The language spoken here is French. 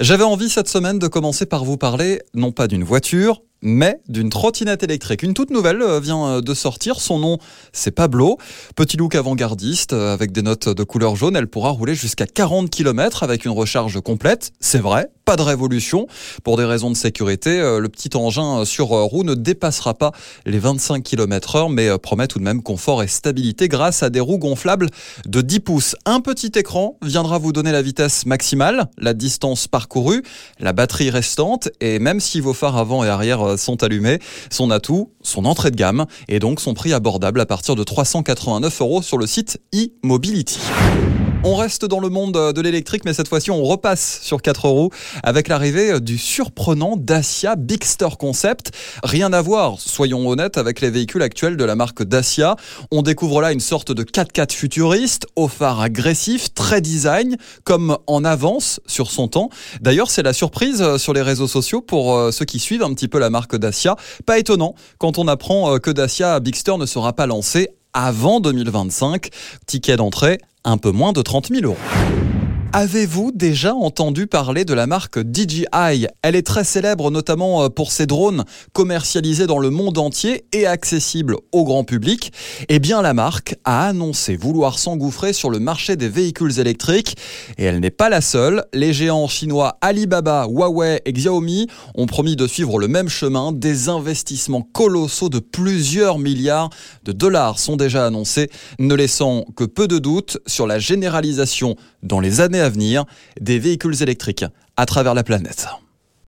J'avais envie cette semaine de commencer par vous parler non pas d'une voiture, mais d'une trottinette électrique. Une toute nouvelle euh, vient euh, de sortir. Son nom, c'est Pablo. Petit look avant-gardiste euh, avec des notes de couleur jaune. Elle pourra rouler jusqu'à 40 km avec une recharge complète. C'est vrai, pas de révolution. Pour des raisons de sécurité, le petit engin sur roue ne dépassera pas les 25 km heure, mais promet tout de même confort et stabilité grâce à des roues gonflables de 10 pouces. Un petit écran viendra vous donner la vitesse maximale, la distance parcourue, la batterie restante et même si vos phares avant et arrière euh, sont allumés. Son atout, son entrée de gamme et donc son prix abordable à partir de 389 euros sur le site e-mobility. On reste dans le monde de l'électrique, mais cette fois-ci, on repasse sur 4 roues avec l'arrivée du surprenant Dacia Bigster Concept. Rien à voir, soyons honnêtes, avec les véhicules actuels de la marque Dacia. On découvre là une sorte de 4x4 futuriste, au phare agressif, très design, comme en avance sur son temps. D'ailleurs, c'est la surprise sur les réseaux sociaux pour euh, ceux qui suivent un petit peu la marque Dacia. Pas étonnant quand on apprend euh, que Dacia Bigster ne sera pas lancé avant 2025. Ticket d'entrée un peu moins de 30 000 euros. Avez-vous déjà entendu parler de la marque DJI Elle est très célèbre notamment euh, pour ses drones commercialisés dans le monde entier et accessibles au grand public. Eh bien, la marque a annoncé vouloir s'engouffrer sur le marché des véhicules électriques et elle n'est pas la seule. Les géants chinois Alibaba, Huawei et Xiaomi ont promis de suivre le même chemin. Des investissements colossaux de plusieurs milliards de dollars sont déjà annoncés, ne laissant que peu de doutes sur la généralisation dans les à venir des véhicules électriques à travers la planète.